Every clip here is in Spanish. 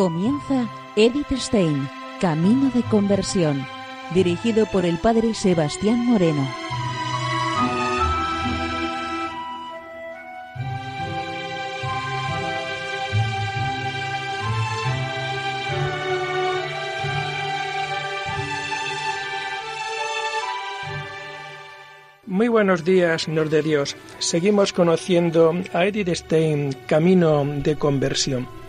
Comienza Edith Stein, Camino de Conversión, dirigido por el Padre Sebastián Moreno. Muy buenos días, Señor de Dios. Seguimos conociendo a Edith Stein, Camino de Conversión.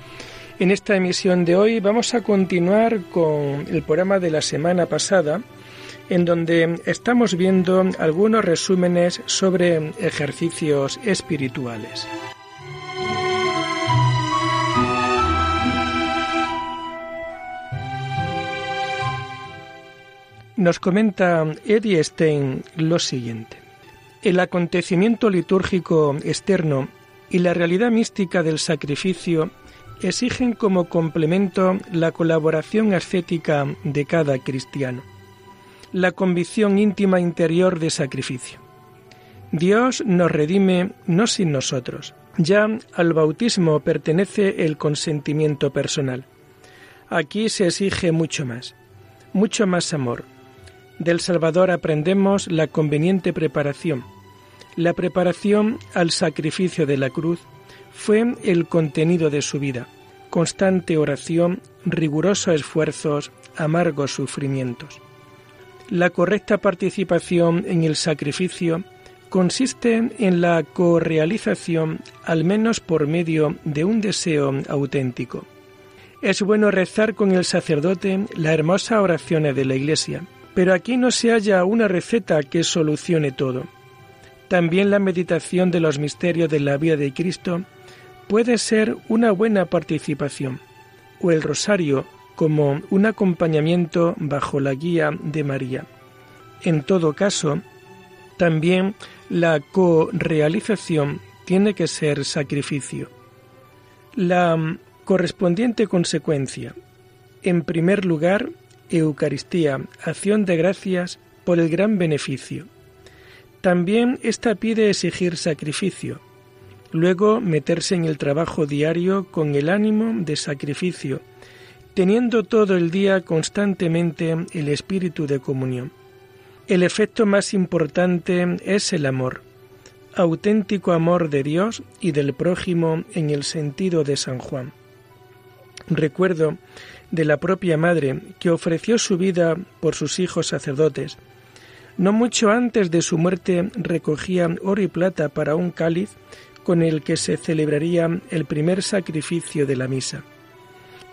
En esta emisión de hoy vamos a continuar con el programa de la semana pasada, en donde estamos viendo algunos resúmenes sobre ejercicios espirituales. Nos comenta Eddie Stein lo siguiente. El acontecimiento litúrgico externo y la realidad mística del sacrificio exigen como complemento la colaboración ascética de cada cristiano, la convicción íntima interior de sacrificio. Dios nos redime no sin nosotros. Ya al bautismo pertenece el consentimiento personal. Aquí se exige mucho más, mucho más amor, del Salvador aprendemos la conveniente preparación. La preparación al sacrificio de la cruz fue el contenido de su vida, constante oración, rigurosos esfuerzos, amargos sufrimientos. La correcta participación en el sacrificio consiste en la correalización, al menos por medio de un deseo auténtico. Es bueno rezar con el sacerdote la hermosa oraciones de la Iglesia, pero aquí no se halla una receta que solucione todo. También la meditación de los misterios de la vida de Cristo puede ser una buena participación, o el rosario como un acompañamiento bajo la guía de María. En todo caso, también la co-realización tiene que ser sacrificio. La correspondiente consecuencia, en primer lugar, Eucaristía, acción de gracias por el gran beneficio. También esta pide exigir sacrificio, luego meterse en el trabajo diario con el ánimo de sacrificio, teniendo todo el día constantemente el espíritu de comunión. El efecto más importante es el amor, auténtico amor de Dios y del prójimo en el sentido de San Juan. Recuerdo de la propia madre que ofreció su vida por sus hijos sacerdotes. No mucho antes de su muerte recogía oro y plata para un cáliz con el que se celebraría el primer sacrificio de la misa.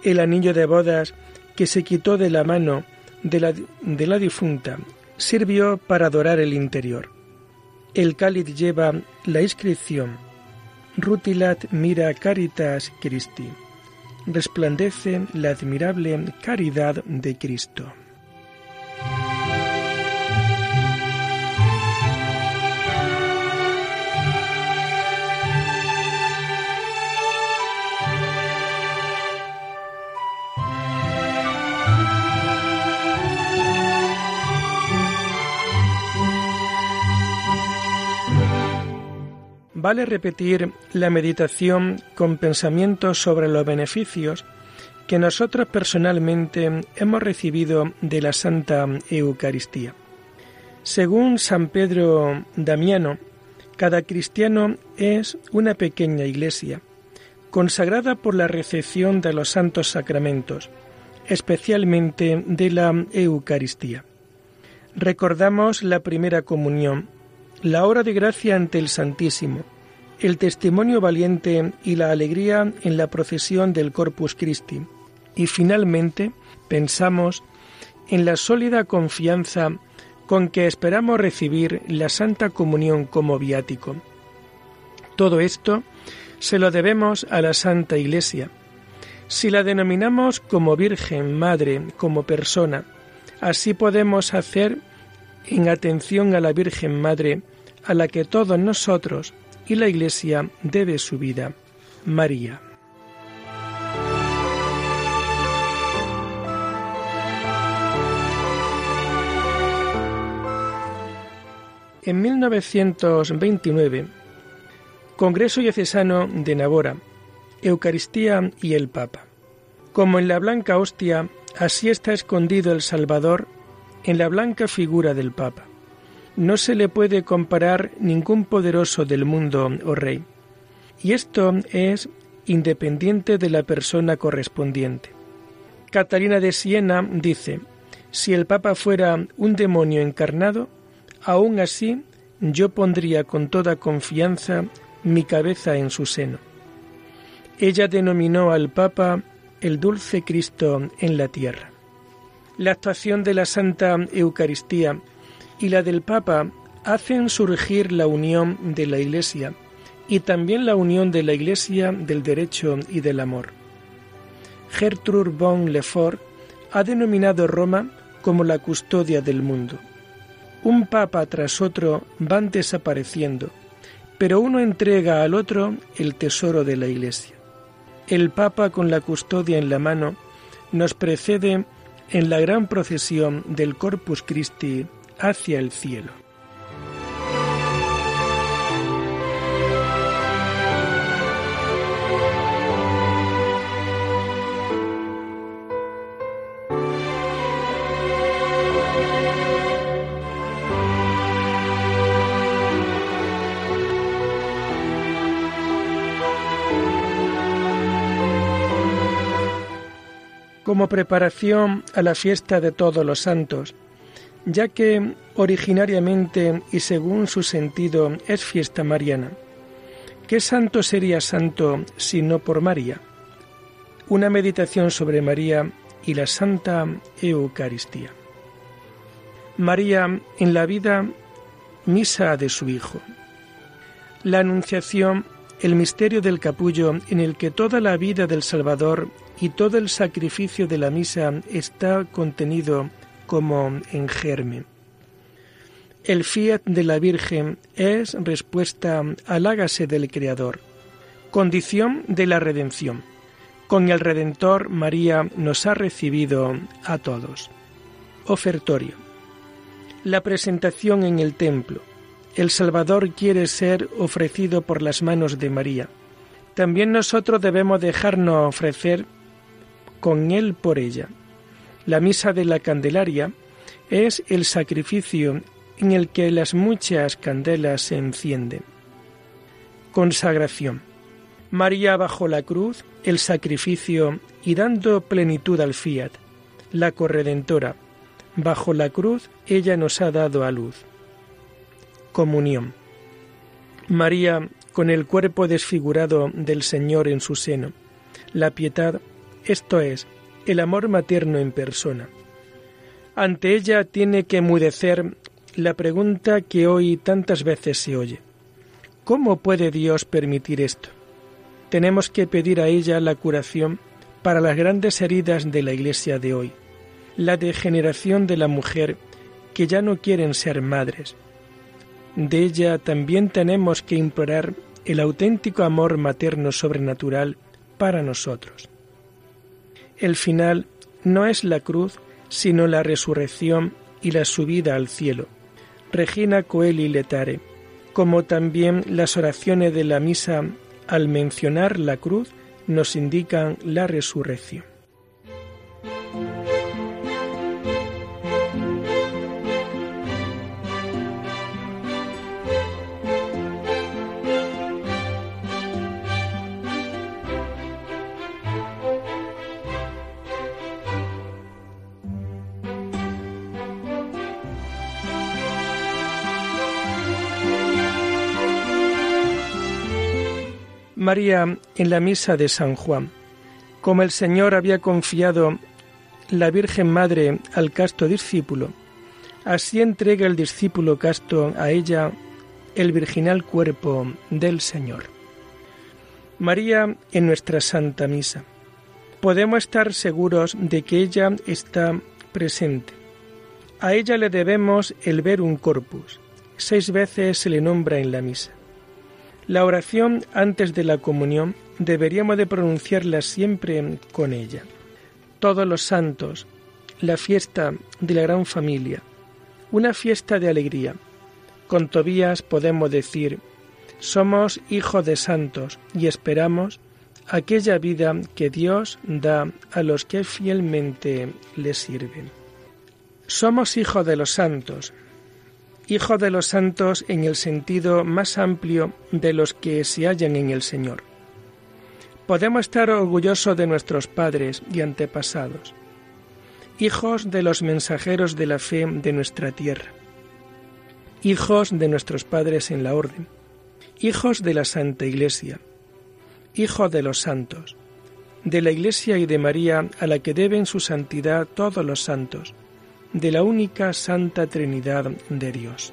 El anillo de bodas que se quitó de la mano de la, de la difunta sirvió para adorar el interior. El cáliz lleva la inscripción Rutilat mira caritas Christi resplandece la admirable caridad de Cristo. Vale repetir la meditación con pensamientos sobre los beneficios que nosotros personalmente hemos recibido de la Santa Eucaristía. Según San Pedro Damiano, cada cristiano es una pequeña iglesia, consagrada por la recepción de los santos sacramentos, especialmente de la Eucaristía. Recordamos la primera comunión, la hora de gracia ante el Santísimo, el testimonio valiente y la alegría en la procesión del Corpus Christi. Y finalmente pensamos en la sólida confianza con que esperamos recibir la Santa Comunión como viático. Todo esto se lo debemos a la Santa Iglesia. Si la denominamos como Virgen, Madre, como persona, así podemos hacer en atención a la Virgen Madre, a la que todos nosotros y la Iglesia debe su vida, María. En 1929, Congreso Diocesano de Navora, Eucaristía y el Papa. Como en la blanca hostia, así está escondido el Salvador en la blanca figura del Papa. No se le puede comparar ningún poderoso del mundo o oh rey. Y esto es independiente de la persona correspondiente. Catalina de Siena dice, si el Papa fuera un demonio encarnado, aún así yo pondría con toda confianza mi cabeza en su seno. Ella denominó al Papa el dulce Cristo en la tierra. La actuación de la Santa Eucaristía y la del Papa hacen surgir la unión de la Iglesia y también la unión de la Iglesia del derecho y del amor. Gertrude von Lefort ha denominado Roma como la custodia del mundo. Un papa tras otro van desapareciendo, pero uno entrega al otro el tesoro de la Iglesia. El papa con la custodia en la mano nos precede en la gran procesión del Corpus Christi hacia el cielo. Como preparación a la fiesta de todos los santos, ya que originariamente y según su sentido es fiesta mariana. ¿Qué santo sería santo si no por María? Una meditación sobre María y la Santa Eucaristía. María en la vida misa de su Hijo. La Anunciación, el misterio del capullo en el que toda la vida del Salvador y todo el sacrificio de la misa está contenido como en germen. El fiat de la Virgen es respuesta al hágase del Creador, condición de la redención. Con el Redentor María nos ha recibido a todos. Ofertorio. La presentación en el templo. El Salvador quiere ser ofrecido por las manos de María. También nosotros debemos dejarnos ofrecer con Él por ella. La misa de la Candelaria es el sacrificio en el que las muchas candelas se encienden. Consagración. María bajo la cruz, el sacrificio y dando plenitud al fiat, la corredentora. Bajo la cruz ella nos ha dado a luz. Comunión. María con el cuerpo desfigurado del Señor en su seno. La piedad esto es, el amor materno en persona. Ante ella tiene que emudecer la pregunta que hoy tantas veces se oye. ¿Cómo puede Dios permitir esto? Tenemos que pedir a ella la curación para las grandes heridas de la Iglesia de hoy, la degeneración de la mujer que ya no quieren ser madres. De ella también tenemos que implorar el auténtico amor materno sobrenatural para nosotros. El final no es la cruz, sino la resurrección y la subida al cielo. Regina Coeli Letare, como también las oraciones de la misa al mencionar la cruz nos indican la resurrección. María en la misa de San Juan. Como el Señor había confiado la Virgen Madre al casto discípulo, así entrega el discípulo casto a ella el virginal cuerpo del Señor. María en nuestra Santa Misa. Podemos estar seguros de que ella está presente. A ella le debemos el ver un corpus. Seis veces se le nombra en la misa. La oración antes de la comunión deberíamos de pronunciarla siempre con ella. Todos los santos, la fiesta de la gran familia, una fiesta de alegría. Con Tobías podemos decir, somos hijos de santos y esperamos aquella vida que Dios da a los que fielmente le sirven. Somos hijos de los santos, hijos de los santos en el sentido más amplio de los que se hallan en el Señor. Podemos estar orgullosos de nuestros padres y antepasados, hijos de los mensajeros de la fe de nuestra tierra, hijos de nuestros padres en la orden, hijos de la Santa Iglesia, hijos de los santos, de la Iglesia y de María a la que deben su santidad todos los santos, de la única Santa Trinidad de Dios.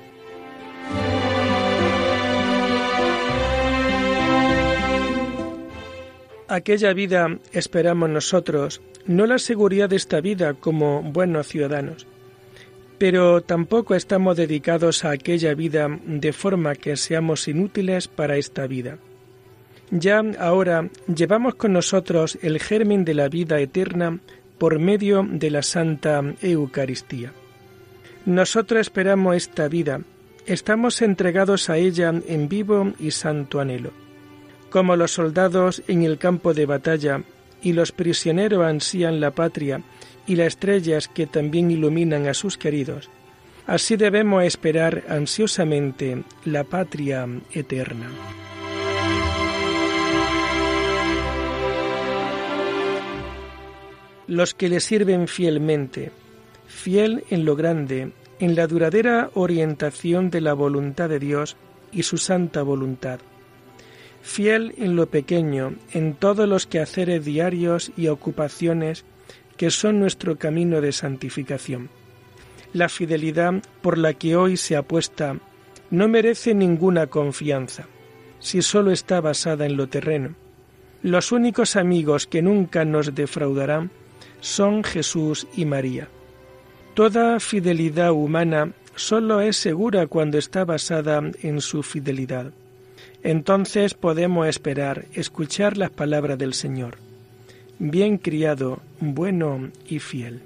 Aquella vida esperamos nosotros, no la seguridad de esta vida como buenos ciudadanos, pero tampoco estamos dedicados a aquella vida de forma que seamos inútiles para esta vida. Ya ahora llevamos con nosotros el germen de la vida eterna por medio de la Santa Eucaristía. Nosotros esperamos esta vida, estamos entregados a ella en vivo y santo anhelo. Como los soldados en el campo de batalla y los prisioneros ansían la patria y las estrellas que también iluminan a sus queridos, así debemos esperar ansiosamente la patria eterna. Los que le sirven fielmente, fiel en lo grande, en la duradera orientación de la voluntad de Dios y su santa voluntad, fiel en lo pequeño, en todos los quehaceres diarios y ocupaciones que son nuestro camino de santificación. La fidelidad por la que hoy se apuesta no merece ninguna confianza, si sólo está basada en lo terreno. Los únicos amigos que nunca nos defraudarán son Jesús y María. Toda fidelidad humana sólo es segura cuando está basada en su fidelidad. Entonces podemos esperar escuchar las palabras del Señor bien criado, bueno y fiel.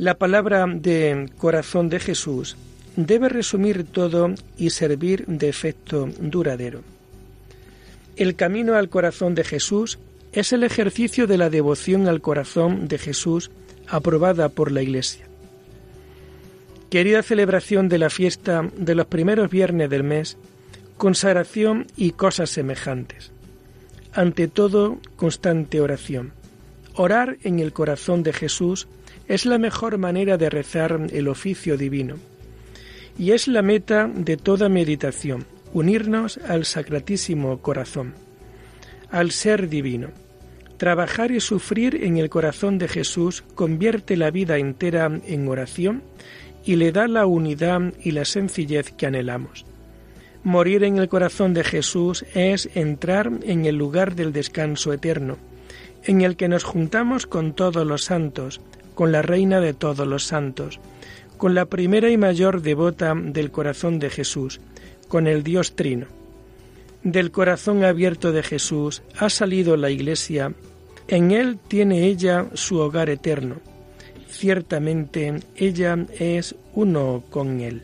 La palabra de corazón de Jesús debe resumir todo y servir de efecto duradero. El camino al corazón de Jesús es el ejercicio de la devoción al corazón de Jesús aprobada por la Iglesia. Querida celebración de la fiesta de los primeros viernes del mes, consagración y cosas semejantes. Ante todo, constante oración. Orar en el corazón de Jesús es la mejor manera de rezar el oficio divino. Y es la meta de toda meditación, unirnos al Sacratísimo Corazón, al Ser Divino Trabajar y sufrir en el corazón de Jesús convierte la vida entera en oración y le da la unidad y la sencillez que anhelamos. Morir en el corazón de Jesús es entrar en el lugar del descanso eterno, en el que nos juntamos con todos los santos, con la Reina de todos los santos, con la primera y mayor devota del corazón de Jesús, con el Dios Trino. Del corazón abierto de Jesús ha salido la Iglesia en Él tiene ella su hogar eterno. Ciertamente ella es uno con Él.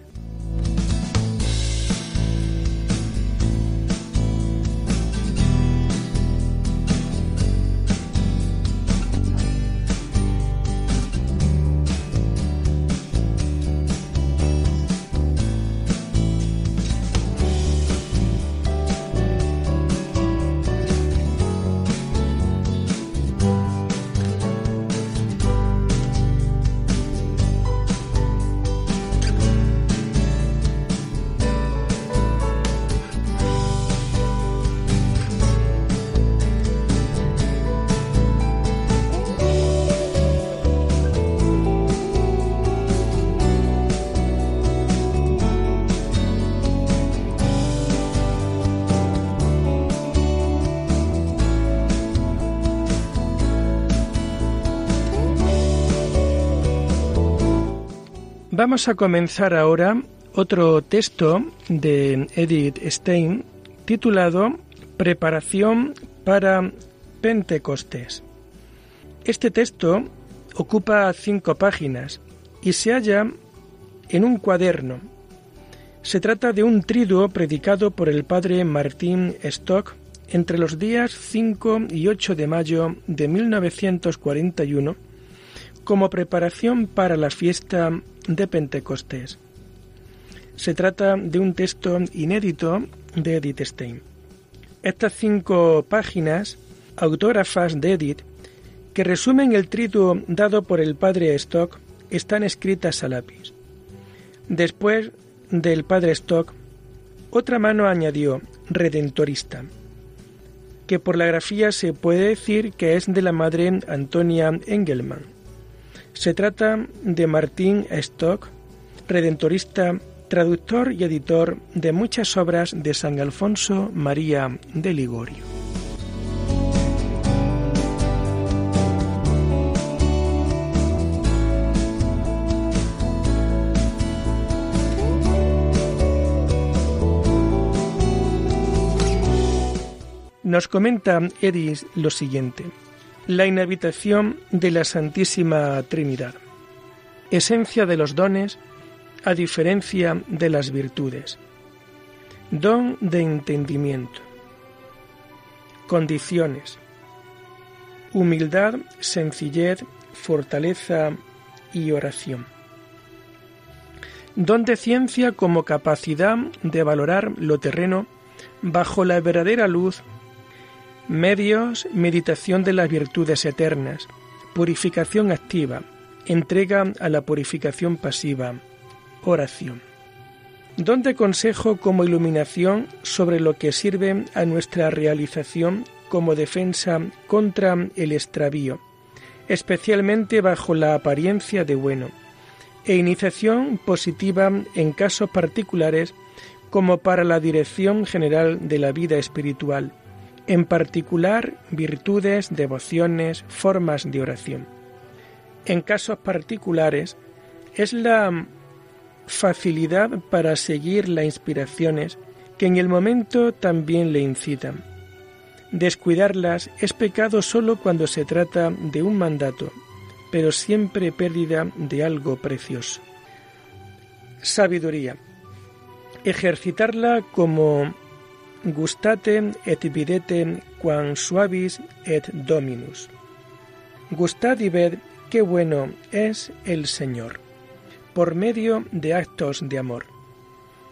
Vamos a comenzar ahora otro texto de Edith Stein titulado Preparación para Pentecostés. Este texto ocupa cinco páginas y se halla en un cuaderno. Se trata de un triduo predicado por el padre Martín Stock entre los días 5 y 8 de mayo de 1941 como preparación para la fiesta de Pentecostés. Se trata de un texto inédito de Edith Stein. Estas cinco páginas, autógrafas de Edith, que resumen el triduo dado por el padre Stock, están escritas a lápiz. Después del padre Stock, otra mano añadió redentorista, que por la grafía se puede decir que es de la madre Antonia Engelmann. Se trata de Martín Stock, redentorista, traductor y editor de muchas obras de San Alfonso María de Ligorio. Nos comenta Edis lo siguiente. La inhabitación de la Santísima Trinidad. Esencia de los dones a diferencia de las virtudes. Don de entendimiento. Condiciones. Humildad, sencillez, fortaleza y oración. Don de ciencia como capacidad de valorar lo terreno bajo la verdadera luz Medios, meditación de las virtudes eternas, purificación activa, entrega a la purificación pasiva, oración. Don de consejo como iluminación sobre lo que sirve a nuestra realización como defensa contra el extravío, especialmente bajo la apariencia de bueno, e iniciación positiva en casos particulares como para la dirección general de la vida espiritual en particular virtudes, devociones, formas de oración. En casos particulares es la facilidad para seguir las inspiraciones que en el momento también le incitan. Descuidarlas es pecado solo cuando se trata de un mandato, pero siempre pérdida de algo precioso. Sabiduría. Ejercitarla como gustate et videte quam suavis et dominus. Gustad y ved qué bueno es el Señor, por medio de actos de amor.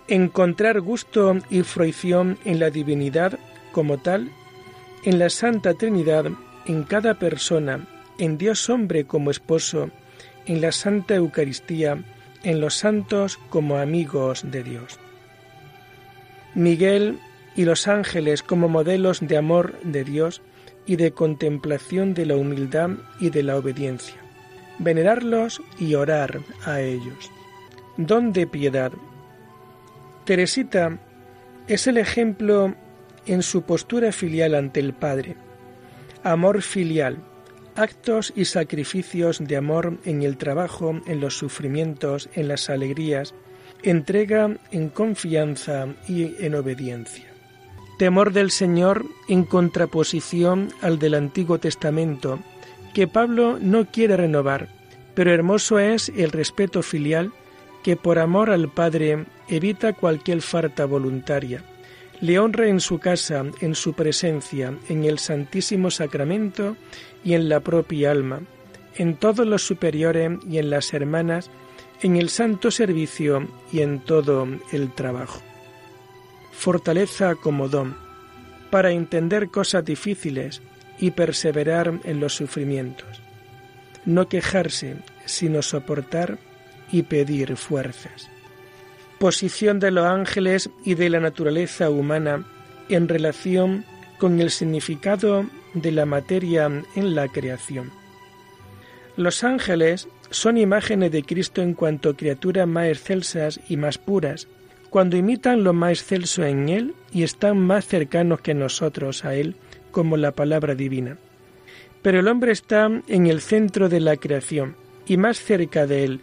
Encontrar gusto y fruición en la divinidad como tal, en la Santa Trinidad, en cada persona, en Dios hombre como esposo, en la Santa Eucaristía, en los santos como amigos de Dios. Miguel y los ángeles como modelos de amor de Dios y de contemplación de la humildad y de la obediencia. Venerarlos y orar a ellos. Don de piedad. Teresita es el ejemplo en su postura filial ante el Padre. Amor filial, actos y sacrificios de amor en el trabajo, en los sufrimientos, en las alegrías, entrega en confianza y en obediencia temor del Señor en contraposición al del Antiguo Testamento, que Pablo no quiere renovar, pero hermoso es el respeto filial que por amor al Padre evita cualquier falta voluntaria. Le honra en su casa, en su presencia, en el Santísimo Sacramento y en la propia alma, en todos los superiores y en las hermanas, en el santo servicio y en todo el trabajo fortaleza como don, para entender cosas difíciles y perseverar en los sufrimientos. No quejarse, sino soportar y pedir fuerzas. Posición de los ángeles y de la naturaleza humana en relación con el significado de la materia en la creación. Los ángeles son imágenes de Cristo en cuanto criaturas más excelsas y más puras, cuando imitan lo más excelso en Él y están más cercanos que nosotros a Él como la palabra divina. Pero el hombre está en el centro de la creación y más cerca de Él,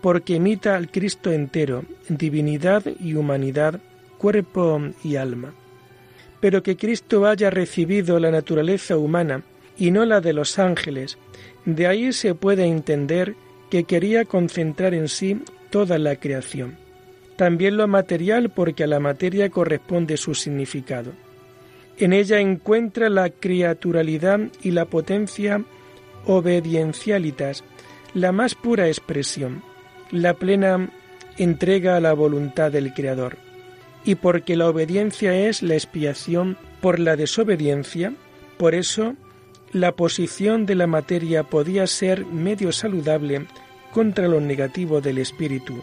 porque imita al Cristo entero, divinidad y humanidad, cuerpo y alma. Pero que Cristo haya recibido la naturaleza humana y no la de los ángeles, De ahí se puede entender que quería concentrar en sí toda la creación. También lo material porque a la materia corresponde su significado. En ella encuentra la criaturalidad y la potencia obediencialitas, la más pura expresión, la plena entrega a la voluntad del Creador. Y porque la obediencia es la expiación por la desobediencia, por eso la posición de la materia podía ser medio saludable contra lo negativo del espíritu,